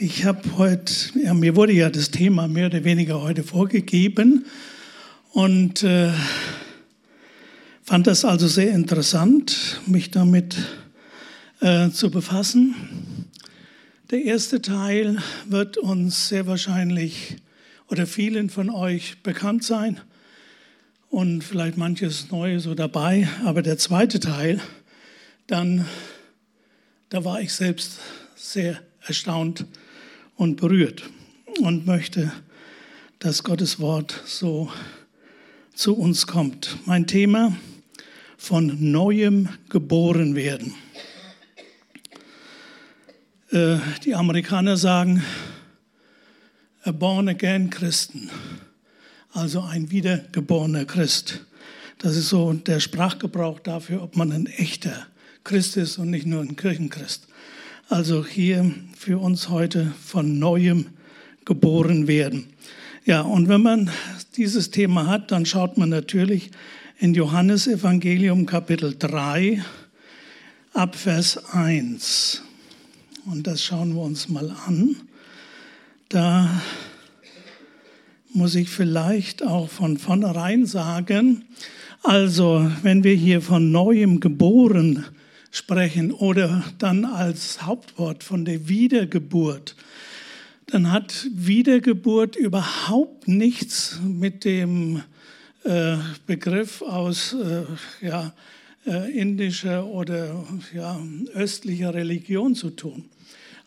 ich habe heute, ja, mir wurde ja das Thema mehr oder weniger heute vorgegeben und äh, fand das also sehr interessant, mich damit äh, zu befassen. Der erste Teil wird uns sehr wahrscheinlich oder vielen von euch bekannt sein und vielleicht manches Neues so dabei, aber der zweite Teil, dann, da war ich selbst sehr erstaunt und berührt und möchte, dass Gottes Wort so zu uns kommt. Mein Thema von neuem geboren werden. Äh, die Amerikaner sagen, a born again Christen, also ein wiedergeborener Christ. Das ist so der Sprachgebrauch dafür, ob man ein echter Christ ist und nicht nur ein Kirchenchrist. Also hier für uns heute von neuem geboren werden. Ja, und wenn man dieses Thema hat, dann schaut man natürlich in Johannes Evangelium Kapitel 3 ab Vers 1. Und das schauen wir uns mal an. Da muss ich vielleicht auch von vornherein sagen, also wenn wir hier von neuem geboren sprechen oder dann als Hauptwort von der Wiedergeburt, dann hat Wiedergeburt überhaupt nichts mit dem äh, Begriff aus äh, ja, äh, indischer oder ja, östlicher Religion zu tun.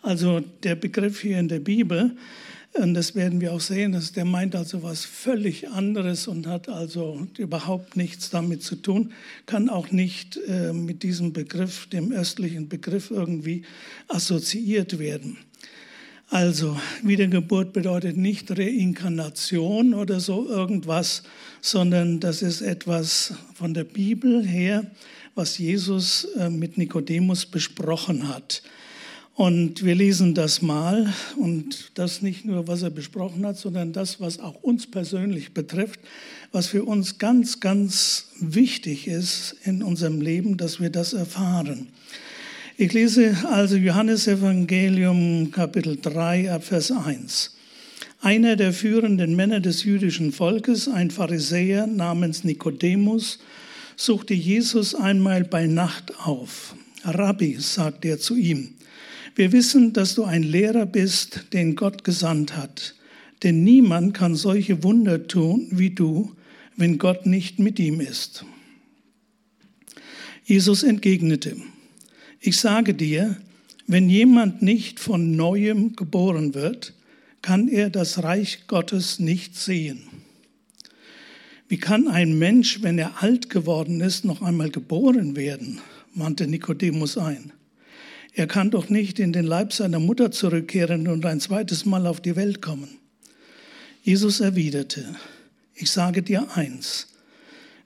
Also der Begriff hier in der Bibel und das werden wir auch sehen, dass der meint also was völlig anderes und hat also überhaupt nichts damit zu tun, kann auch nicht äh, mit diesem Begriff, dem östlichen Begriff irgendwie assoziiert werden. Also Wiedergeburt bedeutet nicht Reinkarnation oder so irgendwas, sondern das ist etwas von der Bibel her, was Jesus äh, mit Nikodemus besprochen hat. Und wir lesen das mal und das nicht nur, was er besprochen hat, sondern das, was auch uns persönlich betrifft, was für uns ganz, ganz wichtig ist in unserem Leben, dass wir das erfahren. Ich lese also Johannes Evangelium Kapitel 3 ab Vers 1. Einer der führenden Männer des jüdischen Volkes, ein Pharisäer namens Nikodemus, suchte Jesus einmal bei Nacht auf. Rabbi, sagte er zu ihm, wir wissen, dass du ein Lehrer bist, den Gott gesandt hat. Denn niemand kann solche Wunder tun wie du, wenn Gott nicht mit ihm ist. Jesus entgegnete, ich sage dir, wenn jemand nicht von neuem geboren wird, kann er das Reich Gottes nicht sehen. Wie kann ein Mensch, wenn er alt geworden ist, noch einmal geboren werden? wandte Nikodemus ein. Er kann doch nicht in den Leib seiner Mutter zurückkehren und ein zweites Mal auf die Welt kommen. Jesus erwiderte, ich sage dir eins,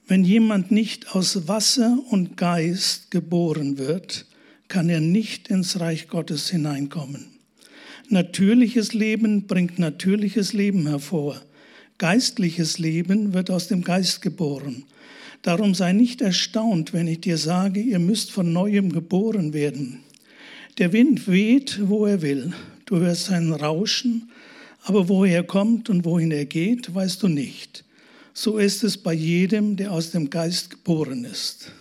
wenn jemand nicht aus Wasser und Geist geboren wird, kann er nicht ins Reich Gottes hineinkommen. Natürliches Leben bringt natürliches Leben hervor. Geistliches Leben wird aus dem Geist geboren. Darum sei nicht erstaunt, wenn ich dir sage, ihr müsst von neuem geboren werden. Der Wind weht, wo er will. Du hörst sein Rauschen, aber woher er kommt und wohin er geht, weißt du nicht. So ist es bei jedem, der aus dem Geist geboren ist.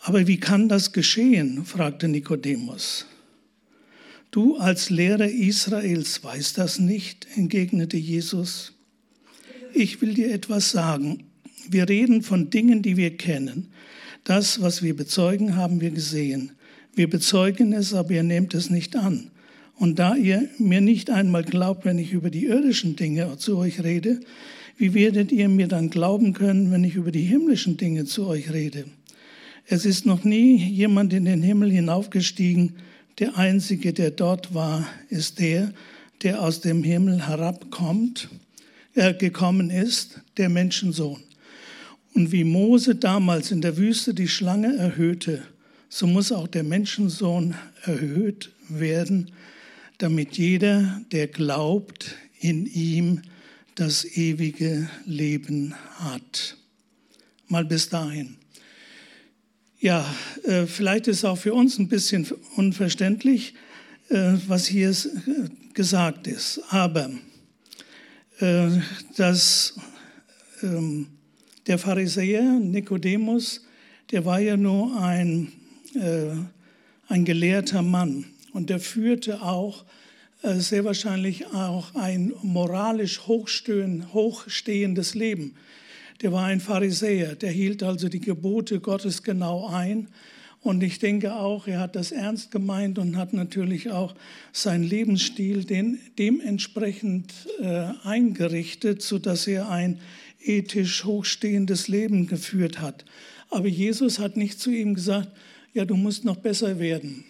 Aber wie kann das geschehen? fragte Nikodemus. Du als Lehrer Israels weißt das nicht, entgegnete Jesus. Ich will dir etwas sagen. Wir reden von Dingen, die wir kennen. Das, was wir bezeugen, haben wir gesehen. Wir bezeugen es, aber ihr nehmt es nicht an. Und da ihr mir nicht einmal glaubt, wenn ich über die irdischen Dinge zu euch rede, wie werdet ihr mir dann glauben können, wenn ich über die himmlischen Dinge zu euch rede? Es ist noch nie jemand in den Himmel hinaufgestiegen. Der Einzige, der dort war, ist der, der aus dem Himmel herabkommt, er gekommen ist, der Menschensohn. Und wie Mose damals in der Wüste die Schlange erhöhte, so muss auch der Menschensohn erhöht werden, damit jeder, der glaubt, in ihm das ewige Leben hat. Mal bis dahin. Ja, äh, vielleicht ist auch für uns ein bisschen unverständlich. äh, was hier gesagt ist. Aber äh, dass ähm, der Pharisäer Nikodemus, der war ja nur ein, äh, ein gelehrter Mann und der führte auch sehr wahrscheinlich auch ein moralisch hochstehendes Leben. Der war ein Pharisäer, der hielt also die Gebote Gottes genau ein und ich denke auch, er hat das ernst gemeint und hat natürlich auch seinen Lebensstil den, dementsprechend äh, eingerichtet, sodass er ein ethisch hochstehendes Leben geführt hat. Aber Jesus hat nicht zu ihm gesagt, ja, du musst noch besser werden.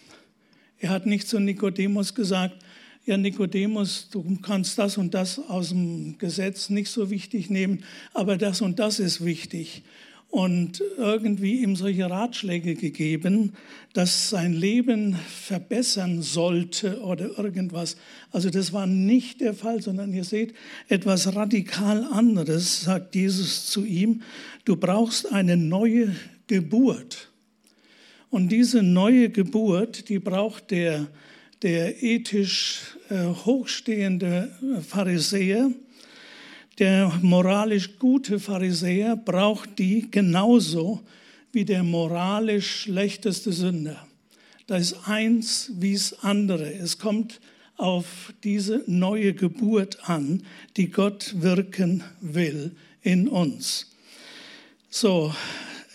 Er hat nicht zu Nikodemus gesagt, ja, Nikodemus, du kannst das und das aus dem Gesetz nicht so wichtig nehmen, aber das und das ist wichtig und irgendwie ihm solche Ratschläge gegeben, dass sein Leben verbessern sollte oder irgendwas. Also das war nicht der Fall, sondern ihr seht etwas radikal anderes, sagt Jesus zu ihm, du brauchst eine neue Geburt. Und diese neue Geburt, die braucht der, der ethisch äh, hochstehende Pharisäer, der moralisch gute Pharisäer braucht die genauso wie der moralisch schlechteste Sünder. Da ist eins wie das andere. Es kommt auf diese neue Geburt an, die Gott wirken will in uns. So,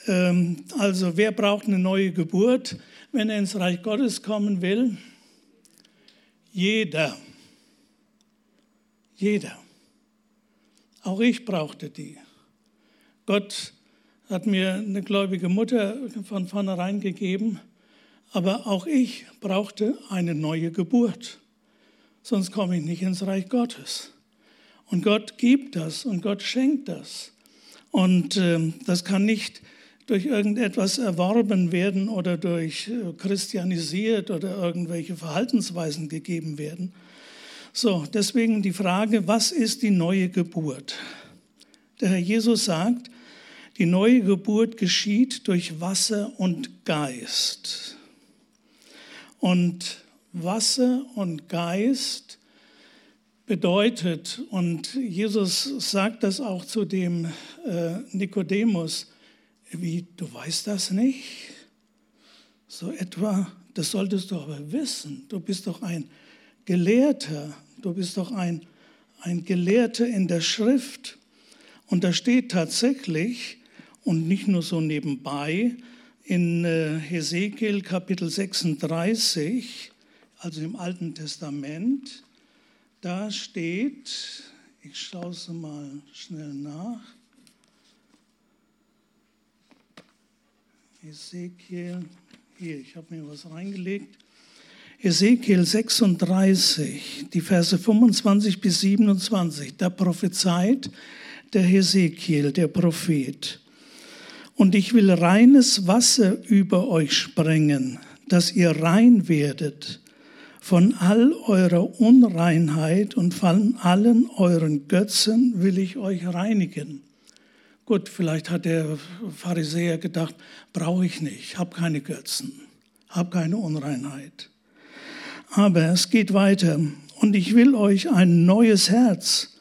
also wer braucht eine neue Geburt, wenn er ins Reich Gottes kommen will? Jeder. Jeder. Auch ich brauchte die. Gott hat mir eine gläubige Mutter von vornherein gegeben, aber auch ich brauchte eine neue Geburt. Sonst komme ich nicht ins Reich Gottes. Und Gott gibt das und Gott schenkt das. Und äh, das kann nicht durch irgendetwas erworben werden oder durch äh, christianisiert oder irgendwelche Verhaltensweisen gegeben werden, so, deswegen die Frage, was ist die neue Geburt? Der Herr Jesus sagt, die neue Geburt geschieht durch Wasser und Geist. Und Wasser und Geist bedeutet, und Jesus sagt das auch zu dem äh, Nikodemus, wie, du weißt das nicht? So etwa, das solltest du aber wissen. Du bist doch ein Gelehrter, du bist doch ein, ein Gelehrter in der Schrift. Und da steht tatsächlich, und nicht nur so nebenbei, in äh, Hesekiel Kapitel 36, also im Alten Testament, da steht, ich schaue es mal schnell nach, Hesekiel, hier, ich habe mir was reingelegt, Ezekiel 36, die Verse 25 bis 27, da prophezeit der Hesekiel, der Prophet. Und ich will reines Wasser über euch sprengen, dass ihr rein werdet. Von all eurer Unreinheit und von allen euren Götzen will ich euch reinigen. Gut, vielleicht hat der Pharisäer gedacht, brauche ich nicht, habe keine Götzen, habe keine Unreinheit. Aber es geht weiter. Und ich will euch ein neues Herz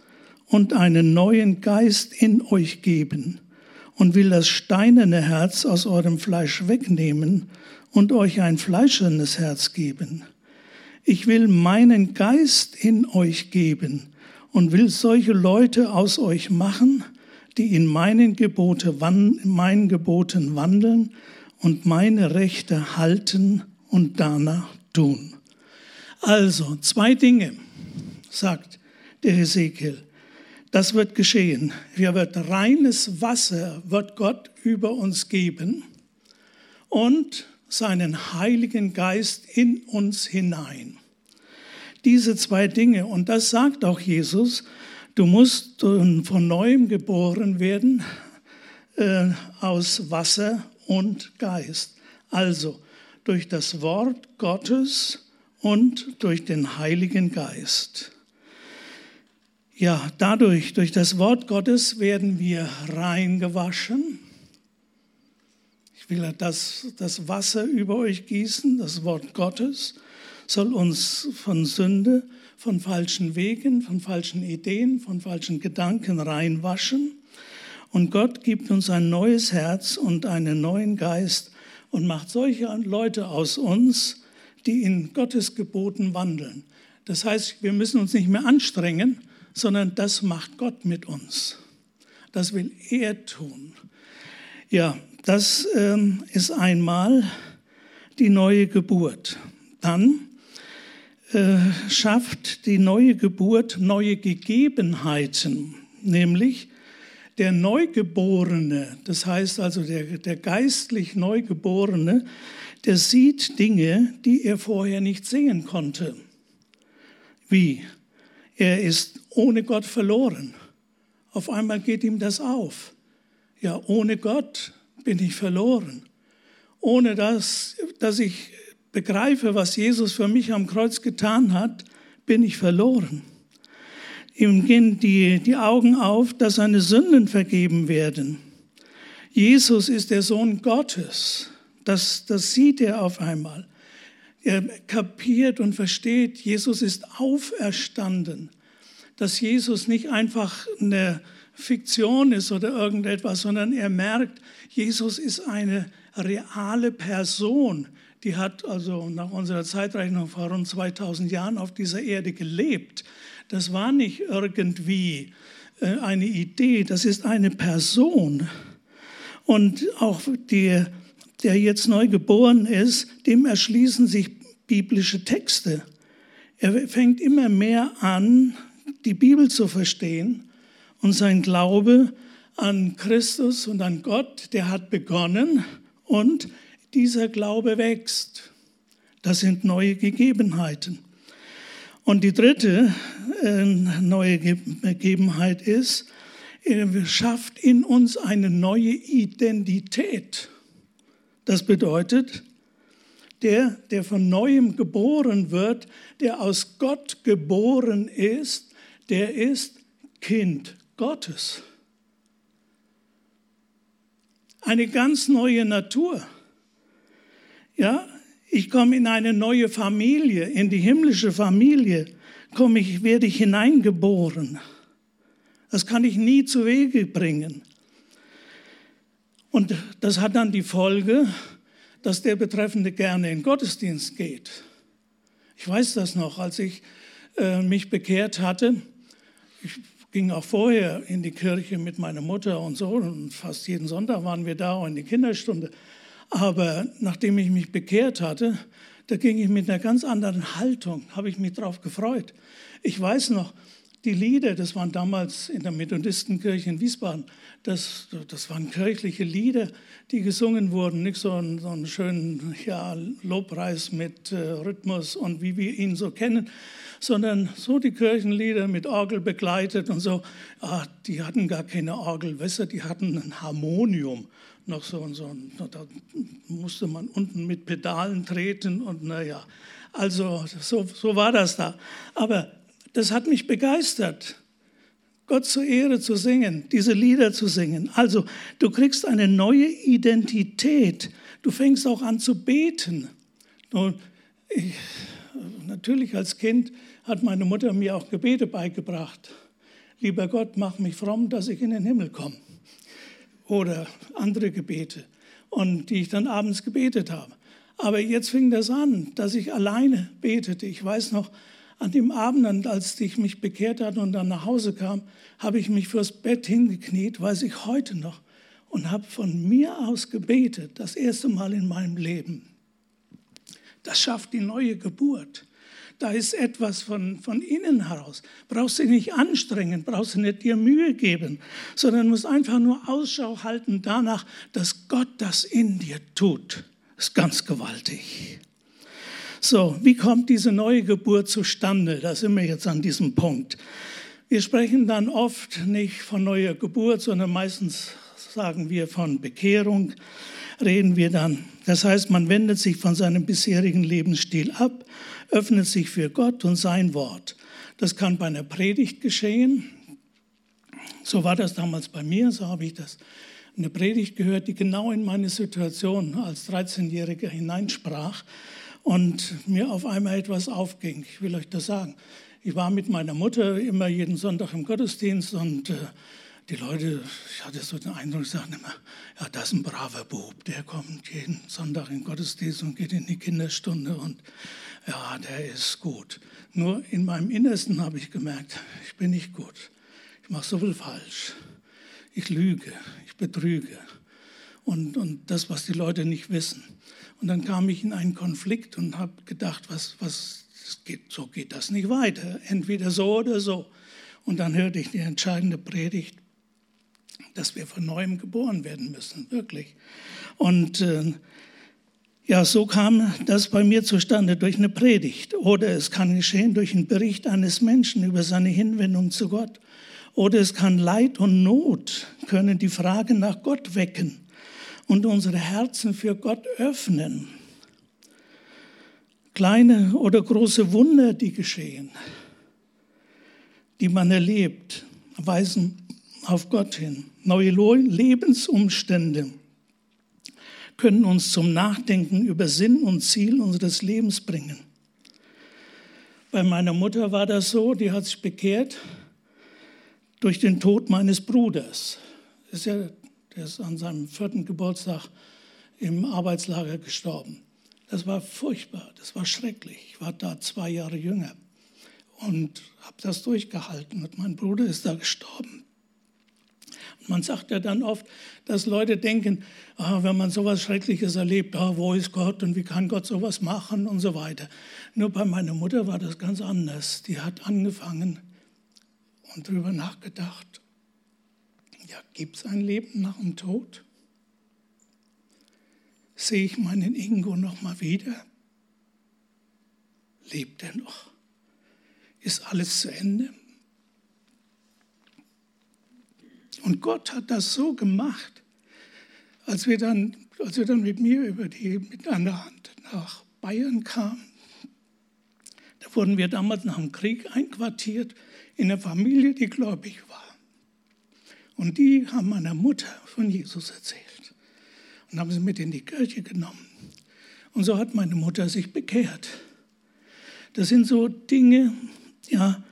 und einen neuen Geist in euch geben und will das steinerne Herz aus eurem Fleisch wegnehmen und euch ein fleischernes Herz geben. Ich will meinen Geist in euch geben und will solche Leute aus euch machen, die in meinen, Gebote, meinen Geboten wandeln und meine Rechte halten und danach tun. Also, zwei Dinge, sagt der Hesekiel. Das wird geschehen. Wir wird reines Wasser wird Gott über uns geben und seinen Heiligen Geist in uns hinein. Diese zwei Dinge, und das sagt auch Jesus, du musst von neuem geboren werden äh, aus Wasser und Geist. Also durch das Wort Gottes und durch den Heiligen Geist. Ja, dadurch, durch das Wort Gottes werden wir reingewaschen. Ich will das, das Wasser über euch gießen, das Wort Gottes, soll uns von Sünde, von falschen Wegen, von falschen Ideen, von falschen Gedanken reinwaschen. Und Gott gibt uns ein neues Herz und einen neuen Geist und macht solche Leute aus uns, die in Gottes Geboten wandeln. Das heißt, wir müssen uns nicht mehr anstrengen, sondern das macht Gott mit uns. Das will er tun. Ja, das ähm, ist einmal die neue Geburt. Dann äh, schafft die neue Geburt neue Gegebenheiten, nämlich der Neugeborene, das heißt also der, der geistlich Neugeborene, der sieht Dinge, die er vorher nicht sehen konnte. Wie? Er ist ohne Gott verloren. Auf einmal geht ihm das auf. Ja, ohne Gott bin ich verloren. Ohne das, dass ich begreife, was Jesus für mich am Kreuz getan hat, bin ich verloren. Ihm gehen die, die Augen auf, dass seine Sünden vergeben werden. Jesus ist der Sohn Gottes. Das, das sieht er auf einmal. Er kapiert und versteht, Jesus ist auferstanden. Dass Jesus nicht einfach eine Fiktion ist oder irgendetwas, sondern er merkt, Jesus ist eine reale Person. Die hat also nach unserer Zeitrechnung vor rund 2000 Jahren auf dieser Erde gelebt. Das war nicht irgendwie äh, eine Idee, das ist eine Person. Und auch der, der jetzt neu geboren ist, dem erschließen sich biblische Texte. Er fängt immer mehr an, die Bibel zu verstehen und sein Glaube an Christus und an Gott, der hat begonnen und dieser Glaube wächst. Das sind neue Gegebenheiten. Und die dritte äh, neue Gegebenheit ist, er schafft in uns eine neue Identität. Das bedeutet, der, der von neuem geboren wird, der aus Gott geboren ist, der ist Kind Gottes. Eine ganz neue Natur. Ja, ich komme in eine neue Familie, in die himmlische Familie, komme ich, werde ich hineingeboren. Das kann ich nie zu Wege bringen. Und das hat dann die Folge, dass der Betreffende gerne in Gottesdienst geht. Ich weiß das noch, als ich äh, mich bekehrt hatte. Ich ging auch vorher in die Kirche mit meiner Mutter und so und fast jeden Sonntag waren wir da und in die Kinderstunde. Aber nachdem ich mich bekehrt hatte, da ging ich mit einer ganz anderen Haltung, habe ich mich darauf gefreut. Ich weiß noch, die Lieder, das waren damals in der Methodistenkirche in Wiesbaden, das, das waren kirchliche Lieder, die gesungen wurden, nicht so einen, so einen schönen ja, Lobpreis mit äh, Rhythmus und wie wir ihn so kennen, sondern so die Kirchenlieder mit Orgel begleitet und so. Ah, die hatten gar keine Orgel, weißt du, die hatten ein Harmonium noch so und so. Da musste man unten mit Pedalen treten und naja, also so, so war das da. Aber das hat mich begeistert, Gott zur Ehre zu singen, diese Lieder zu singen. Also du kriegst eine neue Identität. Du fängst auch an zu beten. Und ich, natürlich als Kind hat meine Mutter mir auch Gebete beigebracht. Lieber Gott, mach mich fromm, dass ich in den Himmel komme. Oder andere Gebete, und die ich dann abends gebetet habe. Aber jetzt fing das an, dass ich alleine betete. Ich weiß noch, an dem Abend, als ich mich bekehrt hatte und dann nach Hause kam, habe ich mich fürs Bett hingekniet, weiß ich heute noch, und habe von mir aus gebetet, das erste Mal in meinem Leben. Das schafft die neue Geburt. Da ist etwas von, von innen heraus. Brauchst du nicht anstrengen, brauchst du nicht dir Mühe geben, sondern musst einfach nur Ausschau halten danach, dass Gott das in dir tut. Das ist ganz gewaltig. So, wie kommt diese neue Geburt zustande? Da sind wir jetzt an diesem Punkt. Wir sprechen dann oft nicht von neuer Geburt, sondern meistens sagen wir von Bekehrung, reden wir dann. Das heißt, man wendet sich von seinem bisherigen Lebensstil ab, öffnet sich für Gott und sein Wort. Das kann bei einer Predigt geschehen. So war das damals bei mir, so habe ich das eine Predigt gehört, die genau in meine Situation als 13-Jähriger hineinsprach. und mir auf einmal etwas aufging. Ich will euch das sagen. Ich war mit meiner Mutter immer jeden Sonntag im Gottesdienst und äh, die Leute, ich hatte so den Eindruck, sagten immer, ja, das ist ein braver Bub, der kommt jeden Sonntag in den Gottesdienst und geht in die Kinderstunde und ja, der ist gut. Nur in meinem Innersten habe ich gemerkt, ich bin nicht gut. Ich mache so viel falsch. Ich lüge, ich betrüge. Und, und das, was die Leute nicht wissen. Und dann kam ich in einen Konflikt und habe gedacht, was, was geht, so geht das nicht weiter. Entweder so oder so. Und dann hörte ich die entscheidende Predigt, dass wir von neuem geboren werden müssen, wirklich. Und äh, ja, so kam das bei mir zustande durch eine Predigt. Oder es kann geschehen durch einen Bericht eines Menschen über seine Hinwendung zu Gott. Oder es kann Leid und Not können die Frage nach Gott wecken und unsere Herzen für Gott öffnen. Kleine oder große Wunder, die geschehen, die man erlebt, weisen auf Gott hin. Neue Lebensumstände können uns zum Nachdenken über Sinn und Ziel unseres Lebens bringen. Bei meiner Mutter war das so, die hat sich bekehrt durch den Tod meines Bruders. Ist ja, der ist an seinem vierten Geburtstag im Arbeitslager gestorben. Das war furchtbar, das war schrecklich. Ich war da zwei Jahre jünger und habe das durchgehalten und mein Bruder ist da gestorben. Man sagt ja dann oft, dass Leute denken, ah, wenn man sowas Schreckliches erlebt, ah, wo ist Gott und wie kann Gott sowas machen und so weiter. Nur bei meiner Mutter war das ganz anders. Die hat angefangen und darüber nachgedacht, ja, gibt es ein Leben nach dem Tod? Sehe ich meinen Ingo noch mal wieder? Lebt er noch? Ist alles zu Ende? Und Gott hat das so gemacht, als wir dann, als wir dann mit mir über die, mit einer Hand nach Bayern kamen. Da wurden wir damals nach dem Krieg einquartiert in einer Familie, die gläubig war. Und die haben meiner Mutter von Jesus erzählt und haben sie mit in die Kirche genommen. Und so hat meine Mutter sich bekehrt. Das sind so Dinge, ja,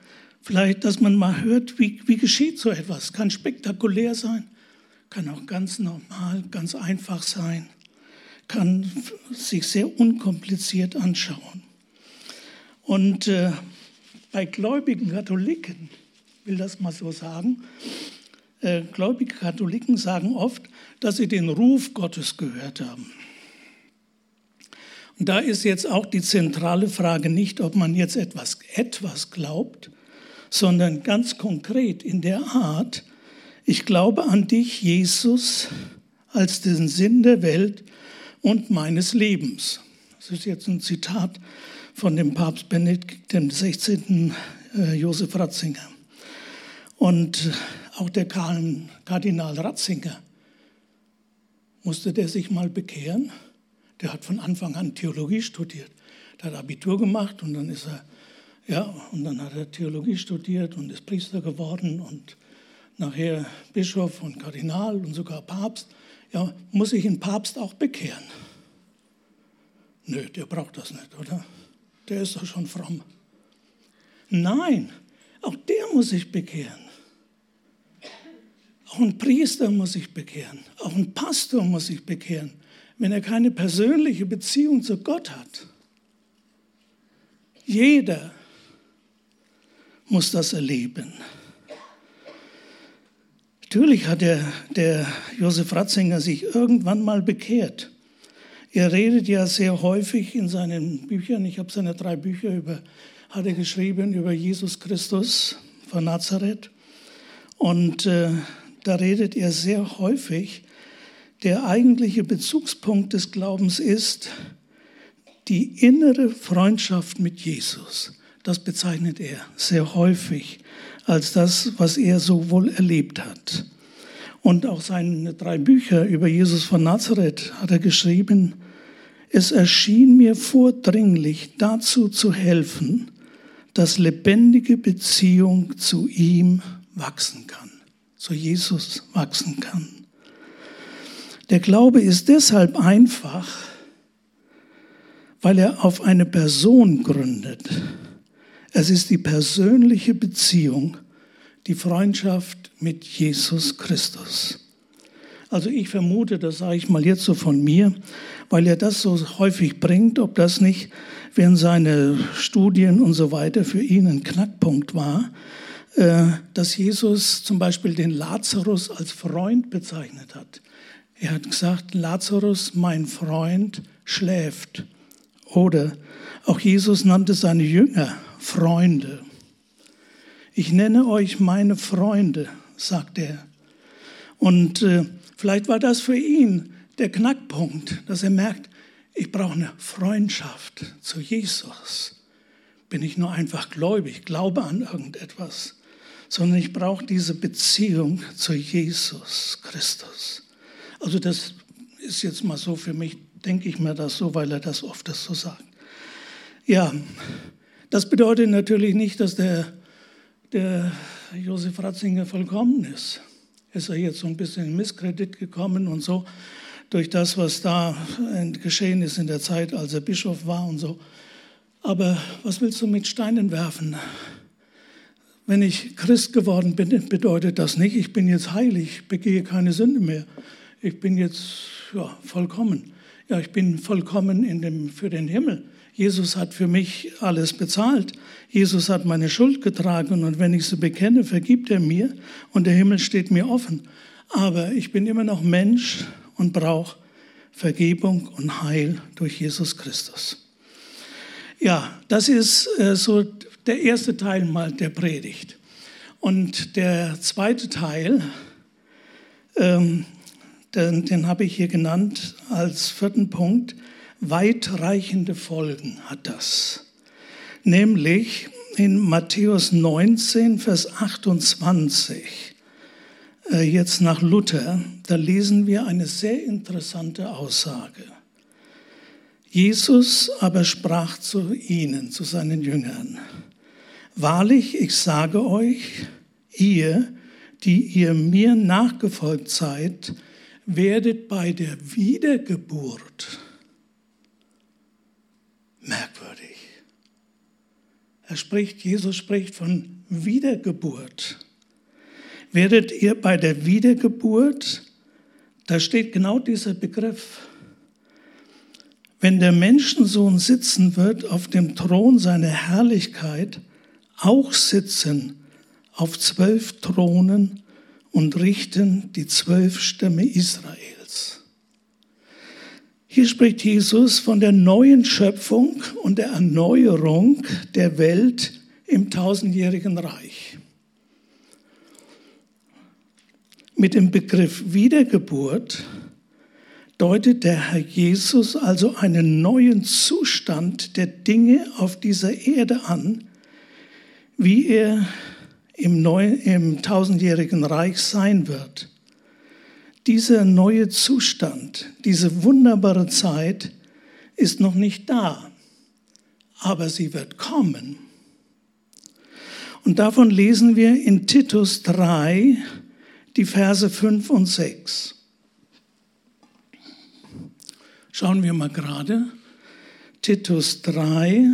Vielleicht, dass man mal hört, wie, wie geschieht so etwas. Kann spektakulär sein, kann auch ganz normal, ganz einfach sein, kann sich sehr unkompliziert anschauen. Und äh, bei gläubigen Katholiken, will das mal so sagen, äh, gläubige Katholiken sagen oft, dass sie den Ruf Gottes gehört haben. Und da ist jetzt auch die zentrale Frage nicht, ob man jetzt etwas, etwas glaubt, sondern ganz konkret in der Art, ich glaube an dich, Jesus, als den Sinn der Welt und meines Lebens. Das ist jetzt ein Zitat von dem Papst Benedikt XVI. Äh, Josef Ratzinger. Und auch der Kardinal Ratzinger musste der sich mal bekehren. Der hat von Anfang an Theologie studiert. Der hat Abitur gemacht und dann ist er ja, und dann hat er Theologie studiert und ist Priester geworden und nachher Bischof und Kardinal und sogar Papst. Ja, muss sich ein Papst auch bekehren? Nö, der braucht das nicht, oder? Der ist doch schon fromm. Nein, auch der muss sich bekehren. Auch ein Priester muss sich bekehren. Auch ein Pastor muss sich bekehren, wenn er keine persönliche Beziehung zu Gott hat. Jeder muss das erleben. Natürlich hat der, der Josef Ratzinger sich irgendwann mal bekehrt. Er redet ja sehr häufig in seinen Büchern, ich habe seine drei Bücher über, hat er geschrieben über Jesus Christus von Nazareth. Und äh, da redet er sehr häufig, der eigentliche Bezugspunkt des Glaubens ist die innere Freundschaft mit Jesus. Das bezeichnet er sehr häufig als das, was er so wohl erlebt hat. Und auch seine drei Bücher über Jesus von Nazareth hat er geschrieben, es erschien mir vordringlich dazu zu helfen, dass lebendige Beziehung zu ihm wachsen kann, zu Jesus wachsen kann. Der Glaube ist deshalb einfach, weil er auf eine Person gründet. Es ist die persönliche Beziehung, die Freundschaft mit Jesus Christus. Also ich vermute, das sage ich mal jetzt so von mir, weil er das so häufig bringt, ob das nicht während seiner Studien und so weiter für ihn ein Knackpunkt war, äh, dass Jesus zum Beispiel den Lazarus als Freund bezeichnet hat. Er hat gesagt, Lazarus, mein Freund, schläft. Oder auch Jesus nannte seine Jünger Freunde. Ich nenne euch meine Freunde, sagt er. Und äh, vielleicht war das für ihn der Knackpunkt, dass er merkt, ich brauche eine Freundschaft zu Jesus. Bin ich nur einfach gläubig, glaube an irgendetwas, sondern ich brauche diese Beziehung zu Jesus Christus. Also das ist jetzt mal so für mich, denke ich mir das so, weil er das oft so sagt. Ja, das bedeutet natürlich nicht, dass der, der Josef Ratzinger vollkommen ist. Ist er jetzt so ein bisschen in Misskredit gekommen und so durch das, was da geschehen ist in der Zeit, als er Bischof war und so. Aber was willst du mit Steinen werfen? Wenn ich Christ geworden bin, bedeutet das nicht, ich bin jetzt heilig, begehe keine Sünde mehr. Ich bin jetzt ja, vollkommen. Ja, ich bin vollkommen in dem, für den Himmel. Jesus hat für mich alles bezahlt. Jesus hat meine Schuld getragen und wenn ich sie bekenne, vergibt er mir und der Himmel steht mir offen. Aber ich bin immer noch Mensch und brauche Vergebung und Heil durch Jesus Christus. Ja, das ist äh, so der erste Teil mal der Predigt. Und der zweite Teil, ähm, den, den habe ich hier genannt als vierten Punkt, weitreichende Folgen hat das. Nämlich in Matthäus 19, Vers 28 äh, jetzt nach Luther, da lesen wir eine sehr interessante Aussage. Jesus aber sprach zu ihnen, zu seinen Jüngern, Wahrlich, ich sage euch, ihr, die ihr mir nachgefolgt seid, werdet bei der Wiedergeburt merkwürdig. Er spricht, Jesus spricht von Wiedergeburt werdet ihr bei der Wiedergeburt, da steht genau dieser Begriff, wenn der Menschensohn sitzen wird auf dem Thron seiner Herrlichkeit, auch sitzen auf zwölf Thronen und richten die zwölf Stämme Israels. Hier spricht Jesus von der neuen Schöpfung und der Erneuerung der Welt im tausendjährigen Reich. Mit dem Begriff Wiedergeburt deutet der Herr Jesus also einen neuen Zustand der Dinge auf dieser Erde an, wie er im, neuen, im tausendjährigen Reich sein wird. Dieser neue Zustand, diese wunderbare Zeit ist noch nicht da, aber sie wird kommen. Und davon lesen wir in Titus 3, die Verse 5 und 6. Schauen wir mal gerade. Titus 3,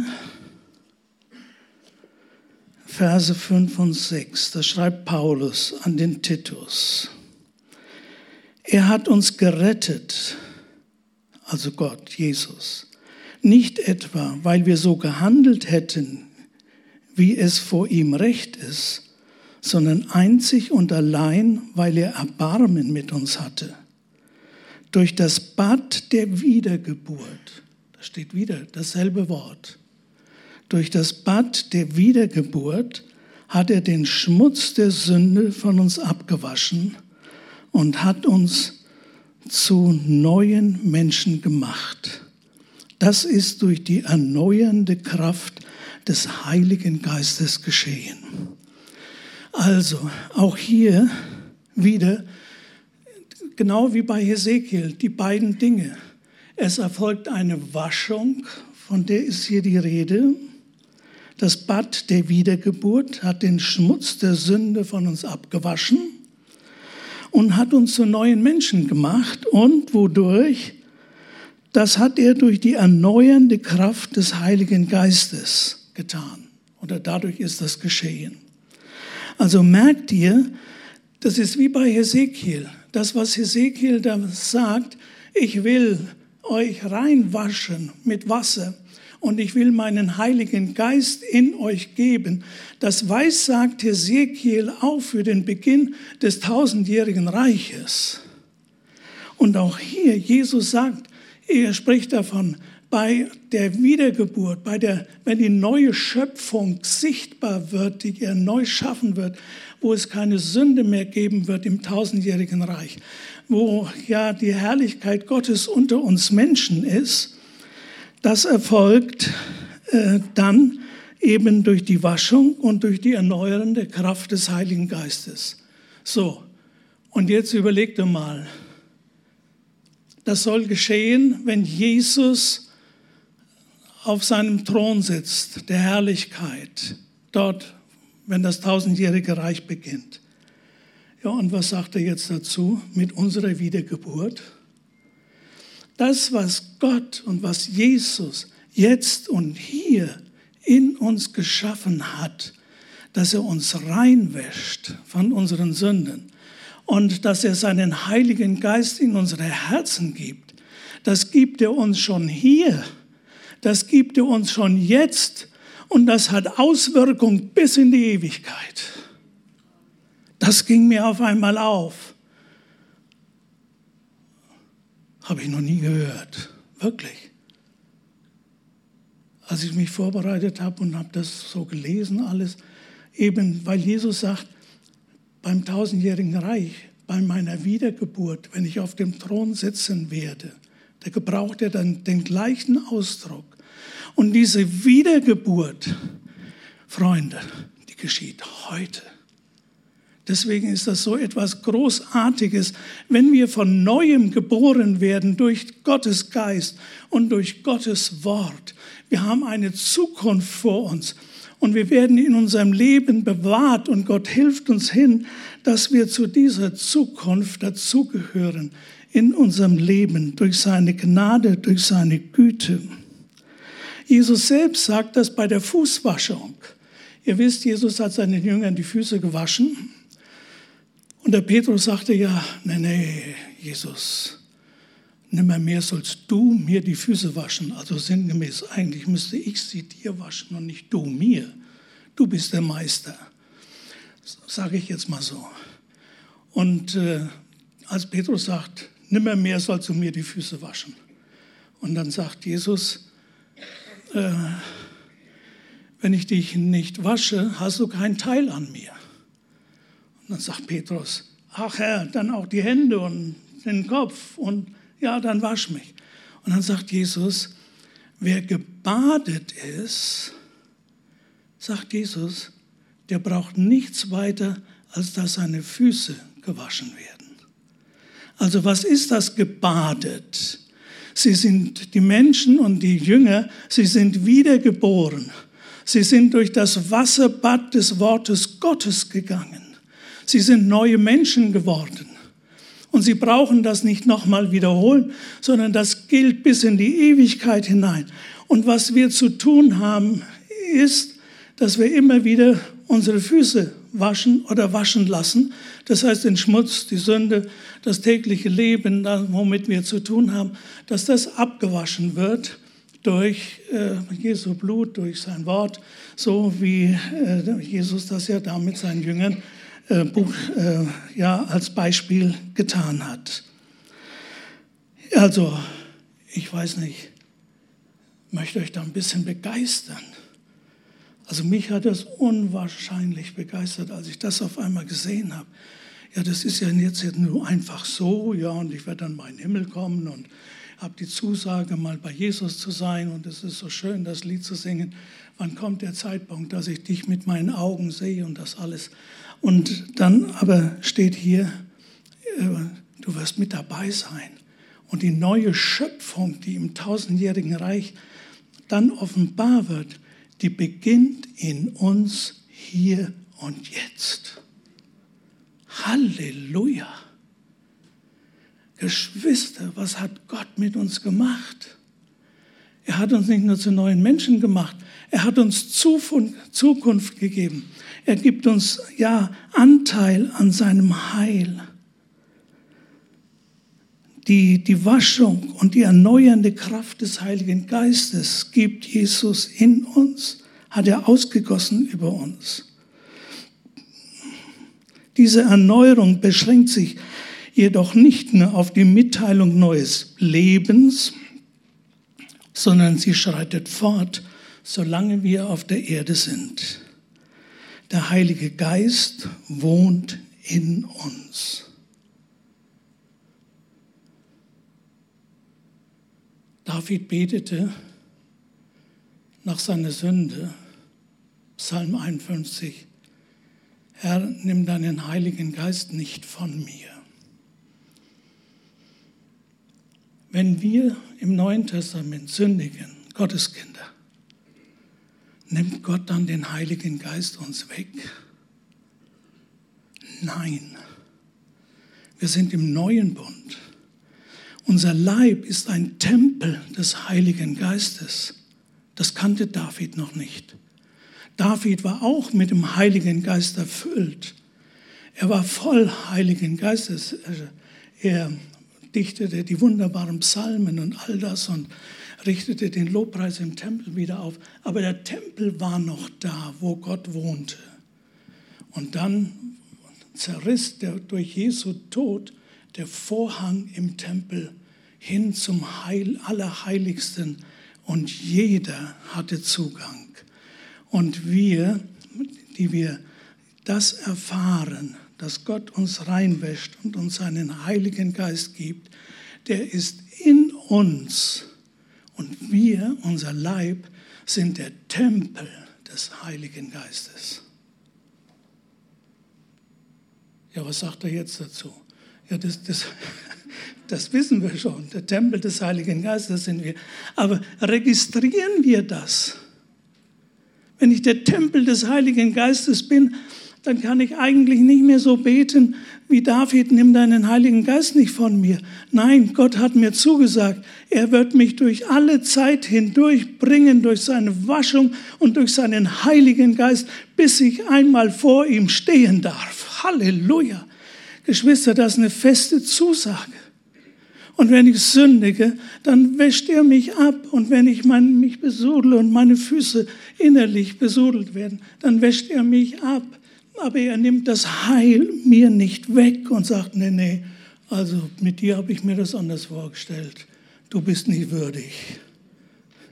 Verse 5 und 6. Da schreibt Paulus an den Titus. Er hat uns gerettet, also Gott, Jesus, nicht etwa, weil wir so gehandelt hätten, wie es vor ihm recht ist, sondern einzig und allein, weil er Erbarmen mit uns hatte. Durch das Bad der Wiedergeburt, da steht wieder dasselbe Wort, durch das Bad der Wiedergeburt hat er den Schmutz der Sünde von uns abgewaschen und hat uns zu neuen Menschen gemacht. Das ist durch die erneuernde Kraft des Heiligen Geistes geschehen. Also, auch hier wieder, genau wie bei Hesekiel, die beiden Dinge. Es erfolgt eine Waschung, von der ist hier die Rede. Das Bad der Wiedergeburt hat den Schmutz der Sünde von uns abgewaschen und hat uns zu neuen Menschen gemacht und wodurch das hat er durch die erneuernde Kraft des Heiligen Geistes getan. Oder dadurch ist das geschehen. Also merkt ihr, das ist wie bei Hesekiel. Das, was Hesekiel da sagt, ich will euch reinwaschen mit Wasser und ich will meinen Heiligen Geist in euch geben. Das weiß, sagt Hesekiel auch für den Beginn des tausendjährigen Reiches. Und auch hier, Jesus sagt, er spricht davon, bei der Wiedergeburt, bei der, wenn die neue Schöpfung sichtbar wird, die er neu schaffen wird, wo es keine Sünde mehr geben wird im tausendjährigen Reich, wo ja die Herrlichkeit Gottes unter uns Menschen ist, das erfolgt äh, dann eben durch die Waschung und durch die erneuernde Kraft des Heiligen Geistes. So, und jetzt überlegt ihr mal, das soll geschehen, wenn Jesus auf seinem Thron sitzt, der Herrlichkeit, dort, wenn das tausendjährige Reich beginnt. Ja, und was sagt er jetzt dazu mit unserer Wiedergeburt? Das, was Gott und was Jesus jetzt und hier in uns geschaffen hat, dass er uns reinwäscht von unseren Sünden, und dass er seinen Heiligen Geist in unsere Herzen gibt. Das gibt er uns schon hier, das gibt er uns schon jetzt und das hat Auswirkungen bis in die Ewigkeit. Das ging mir auf einmal auf. Habe ich noch nie gehört, wirklich. Als ich mich vorbereitet habe und habe das so gelesen alles, eben weil Jesus sagt, beim tausendjährigen Reich, bei meiner Wiedergeburt, wenn ich auf dem Thron sitzen werde. Da gebraucht er dann den gleichen Ausdruck. Und diese Wiedergeburt, Freunde, die geschieht heute. Deswegen ist das so etwas Großartiges, wenn wir von neuem geboren werden durch Gottes Geist und durch Gottes Wort. Wir haben eine Zukunft vor uns. Und wir werden in unserem Leben bewahrt und Gott hilft uns hin, dass wir zu dieser Zukunft dazugehören in unserem Leben durch seine Gnade, durch seine Güte. Jesus selbst sagt das bei der Fußwaschung. Ihr wisst, Jesus hat seinen Jüngern die Füße gewaschen. Und der Petrus sagte ja, nee, nee, Jesus, nimmer mehr sollst du mir die Füße waschen. Also sinngemäß, eigentlich müsste ich sie dir waschen und nicht du mir. Du bist der Meister. Sage ich jetzt mal so. Und äh, als Petrus sagt, nimmer mehr sollst du mir die Füße waschen. Und dann sagt Jesus, äh, wenn ich dich nicht wasche, hast du keinen Teil an mir. Und dann sagt Petrus, ach Herr, dann auch die Hände und den Kopf und ja, dann wasch mich. Und dann sagt Jesus, wer gebadet ist, sagt Jesus, der braucht nichts weiter, als dass seine Füße gewaschen werden. Also was ist das gebadet? Sie sind die Menschen und die Jünger, sie sind wiedergeboren. Sie sind durch das Wasserbad des Wortes Gottes gegangen. Sie sind neue Menschen geworden. Und Sie brauchen das nicht nochmal wiederholen, sondern das gilt bis in die Ewigkeit hinein. Und was wir zu tun haben, ist, dass wir immer wieder unsere Füße waschen oder waschen lassen. Das heißt, den Schmutz, die Sünde, das tägliche Leben, womit wir zu tun haben, dass das abgewaschen wird durch äh, Jesu Blut, durch sein Wort, so wie äh, Jesus das ja da mit seinen Jüngern äh, Buch äh, ja, als Beispiel getan hat. Also, ich weiß nicht, möchte euch da ein bisschen begeistern. Also mich hat das unwahrscheinlich begeistert, als ich das auf einmal gesehen habe. Ja, das ist ja jetzt nur einfach so, ja, und ich werde dann mal in den Himmel kommen und habe die Zusage, mal bei Jesus zu sein und es ist so schön, das Lied zu singen. Wann kommt der Zeitpunkt, dass ich dich mit meinen Augen sehe und das alles? Und dann aber steht hier, äh, du wirst mit dabei sein. Und die neue Schöpfung, die im tausendjährigen Reich dann offenbar wird, die beginnt in uns hier und jetzt. Halleluja. Geschwister, was hat Gott mit uns gemacht? Er hat uns nicht nur zu neuen Menschen gemacht, er hat uns Zukunft gegeben. Er gibt uns ja Anteil an seinem Heil. Die, die Waschung und die erneuernde Kraft des Heiligen Geistes gibt Jesus in uns, hat er ausgegossen über uns. Diese Erneuerung beschränkt sich jedoch nicht nur auf die Mitteilung neues Lebens, sondern sie schreitet fort, solange wir auf der Erde sind. Der Heilige Geist wohnt in uns. David betete nach seiner Sünde, Psalm 51, Herr, nimm deinen Heiligen Geist nicht von mir. Wenn wir im Neuen Testament sündigen, Gotteskinder, nimmt Gott dann den Heiligen Geist uns weg? Nein. Wir sind im neuen Bund. Unser Leib ist ein Tempel des Heiligen Geistes. Das kannte David noch nicht. David war auch mit dem Heiligen Geist erfüllt. Er war voll Heiligen Geistes. Er dichtete die wunderbaren Psalmen und all das und richtete den Lobpreis im Tempel wieder auf. Aber der Tempel war noch da, wo Gott wohnte. Und dann zerriss der, durch Jesu Tod der Vorhang im Tempel hin zum Heil, Allerheiligsten und jeder hatte Zugang. Und wir, die wir das erfahren, dass Gott uns reinwäscht und uns seinen Heiligen Geist gibt, der ist in uns. Und wir, unser Leib, sind der Tempel des Heiligen Geistes. Ja, was sagt er jetzt dazu? Ja, das, das, das wissen wir schon. Der Tempel des Heiligen Geistes sind wir. Aber registrieren wir das? Wenn ich der Tempel des Heiligen Geistes bin, dann kann ich eigentlich nicht mehr so beten wie David, nimm deinen Heiligen Geist nicht von mir. Nein, Gott hat mir zugesagt, er wird mich durch alle Zeit hindurch bringen, durch seine Waschung und durch seinen Heiligen Geist, bis ich einmal vor ihm stehen darf. Halleluja. Geschwister, das ist eine feste Zusage. Und wenn ich sündige, dann wäscht er mich ab. Und wenn ich mein, mich besudle und meine Füße innerlich besudelt werden, dann wäscht er mich ab. Aber er nimmt das Heil mir nicht weg und sagt, nee, nee, also mit dir habe ich mir das anders vorgestellt. Du bist nicht würdig.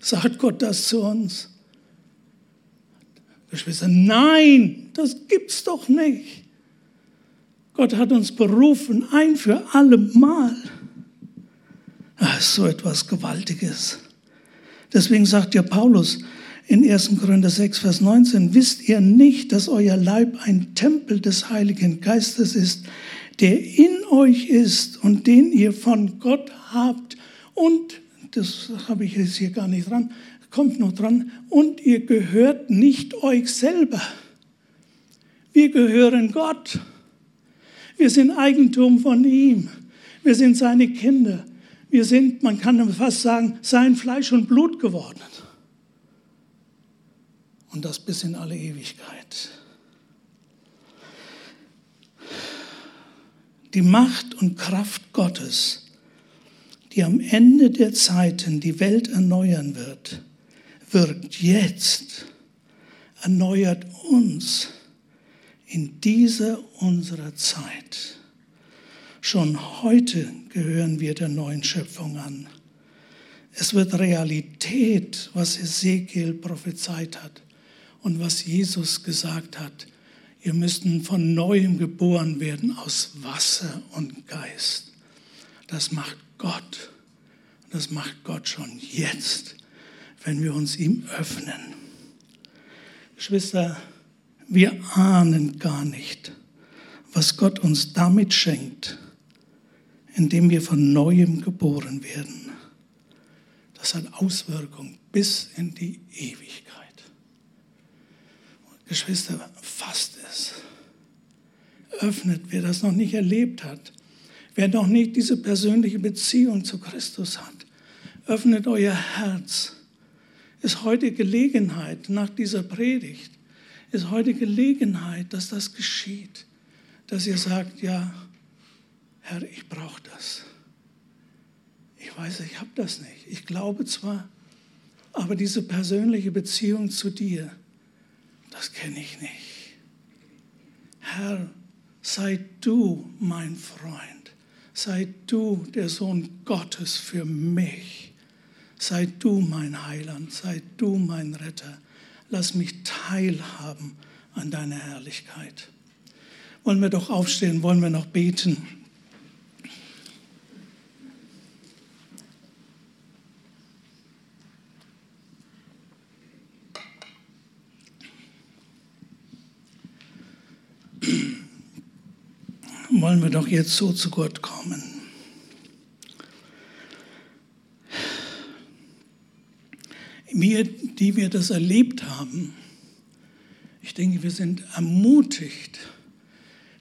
Sagt Gott das zu uns? Geschwister, nein, das gibt's doch nicht. Gott hat uns berufen, ein für alle Mal. Das ist so etwas Gewaltiges. Deswegen sagt ja Paulus, in 1. Korinther 6, Vers 19, wisst ihr nicht, dass euer Leib ein Tempel des Heiligen Geistes ist, der in euch ist und den ihr von Gott habt und, das habe ich jetzt hier gar nicht dran, kommt noch dran, und ihr gehört nicht euch selber. Wir gehören Gott. Wir sind Eigentum von ihm. Wir sind seine Kinder. Wir sind, man kann fast sagen, sein Fleisch und Blut geworden und das bis in alle Ewigkeit. Die Macht und Kraft Gottes, die am Ende der Zeiten die Welt erneuern wird, wirkt jetzt, erneuert uns in dieser unserer Zeit. Schon heute gehören wir der neuen Schöpfung an. Es wird Realität, was Ezekiel prophezeit hat und was Jesus gesagt hat. Ihr müsst von neuem geboren werden aus Wasser und Geist. Das macht Gott. Das macht Gott schon jetzt, wenn wir uns ihm öffnen. Geschwister, wir ahnen gar nicht, was Gott uns damit schenkt, indem wir von neuem geboren werden. Das hat Auswirkungen bis in die Ewigkeit. Geschwister, fasst es. Öffnet, wer das noch nicht erlebt hat. Wer noch nicht diese persönliche Beziehung zu Christus hat, öffnet euer Herz. Ist heute Gelegenheit nach dieser Predigt, ist heute Gelegenheit, dass das geschieht, dass ihr sagt, ja, Herr, ich brauche das. Ich weiß, ich habe das nicht. Ich glaube zwar, aber diese persönliche Beziehung zu dir, das kenne ich nicht. Herr, sei du mein Freund, sei du der Sohn Gottes für mich, sei du mein Heiland, sei du mein Retter. Lass mich teilhaben an deiner Herrlichkeit. Wollen wir doch aufstehen, wollen wir noch beten. Wollen wir doch jetzt so zu Gott kommen. Wir, die wir das erlebt haben, ich denke, wir sind ermutigt,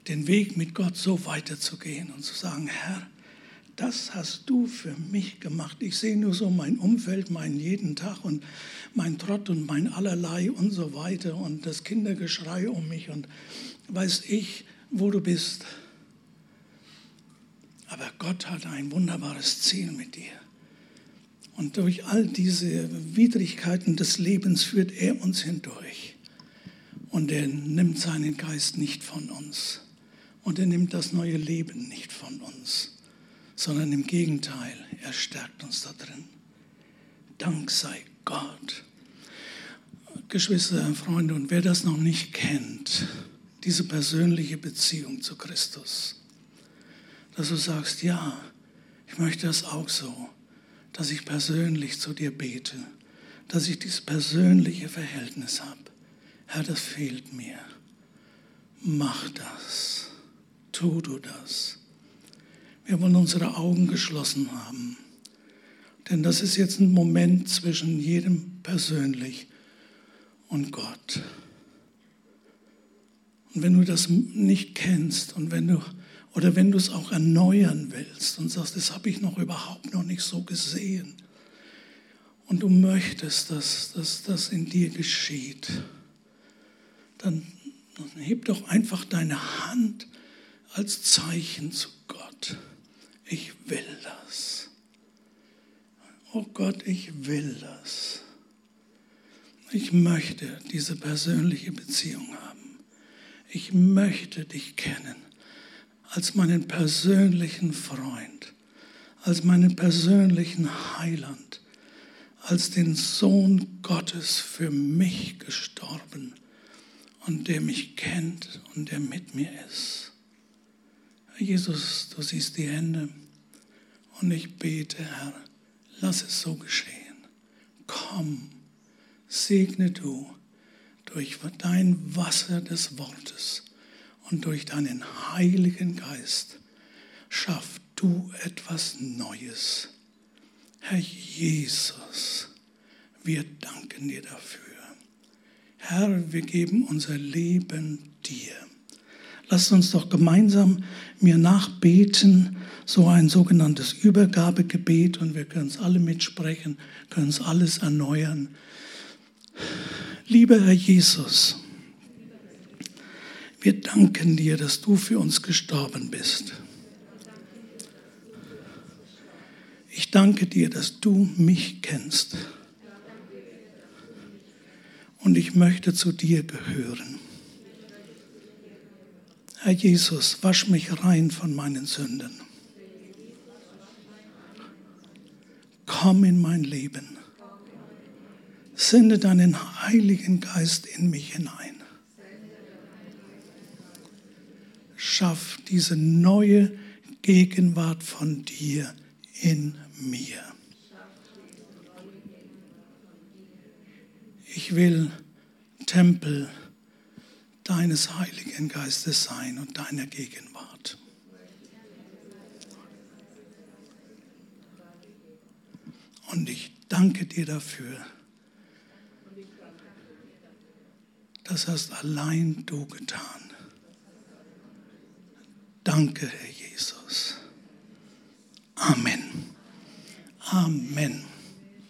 den Weg mit Gott so weiterzugehen und zu sagen, Herr, das hast du für mich gemacht. Ich sehe nur so mein Umfeld, meinen jeden Tag und mein Trott und mein allerlei und so weiter und das Kindergeschrei um mich und weiß ich, wo du bist. Aber Gott hat ein wunderbares Ziel mit dir. Und durch all diese Widrigkeiten des Lebens führt er uns hindurch. Und er nimmt seinen Geist nicht von uns. Und er nimmt das neue Leben nicht von uns, sondern im Gegenteil, er stärkt uns da drin. Dank sei Gott. Geschwister, Freunde, und wer das noch nicht kennt, diese persönliche Beziehung zu Christus, dass du sagst, ja, ich möchte das auch so, dass ich persönlich zu dir bete, dass ich dieses persönliche Verhältnis habe. Herr, das fehlt mir. Mach das. Tu du das. Wir wollen unsere Augen geschlossen haben. Denn das ist jetzt ein Moment zwischen jedem persönlich und Gott. Und wenn du das nicht kennst und wenn du oder wenn du es auch erneuern willst und sagst, das habe ich noch überhaupt noch nicht so gesehen. Und du möchtest, dass, das in dir geschieht, dann heb doch einfach deine Hand als Zeichen zu Gott. Ich will das. Oh Gott, ich will das. Ich möchte diese persönliche Beziehung haben. Ich möchte dich kennen als meinen persönlichen Freund, als meinen persönlichen Heiland, als den Sohn Gottes für mich gestorben und der mich kennt und der mit mir ist. Jesus, du siehst die Hände und ich bete, Herr, lass es so geschehen. Komm, segne du durch dein Wasser des Wortes und durch deinen Heiligen Geist schaff du etwas Neues. Herr Jesus, wir danken dir dafür. Herr, wir geben unser Leben dir. Lasst uns doch gemeinsam mir nachbeten, so ein sogenanntes Übergabegebet und wir können es alle mitsprechen, können es alles erneuern. Lieber Herr Jesus, wir danken dir, dass du für uns gestorben bist. Ich danke dir, dass du mich kennst. Und ich möchte zu dir gehören. Herr Jesus, wasch mich rein von meinen Sünden. Komm in mein Leben. Sende deinen Heiligen Geist in mich hinein. Schaff diese neue Gegenwart von dir in mir. Ich will Tempel deines Heiligen Geistes sein und deiner Gegenwart. Und ich danke dir dafür. Das hast allein du getan. Danke, Herr Jesus. Amen. Amen.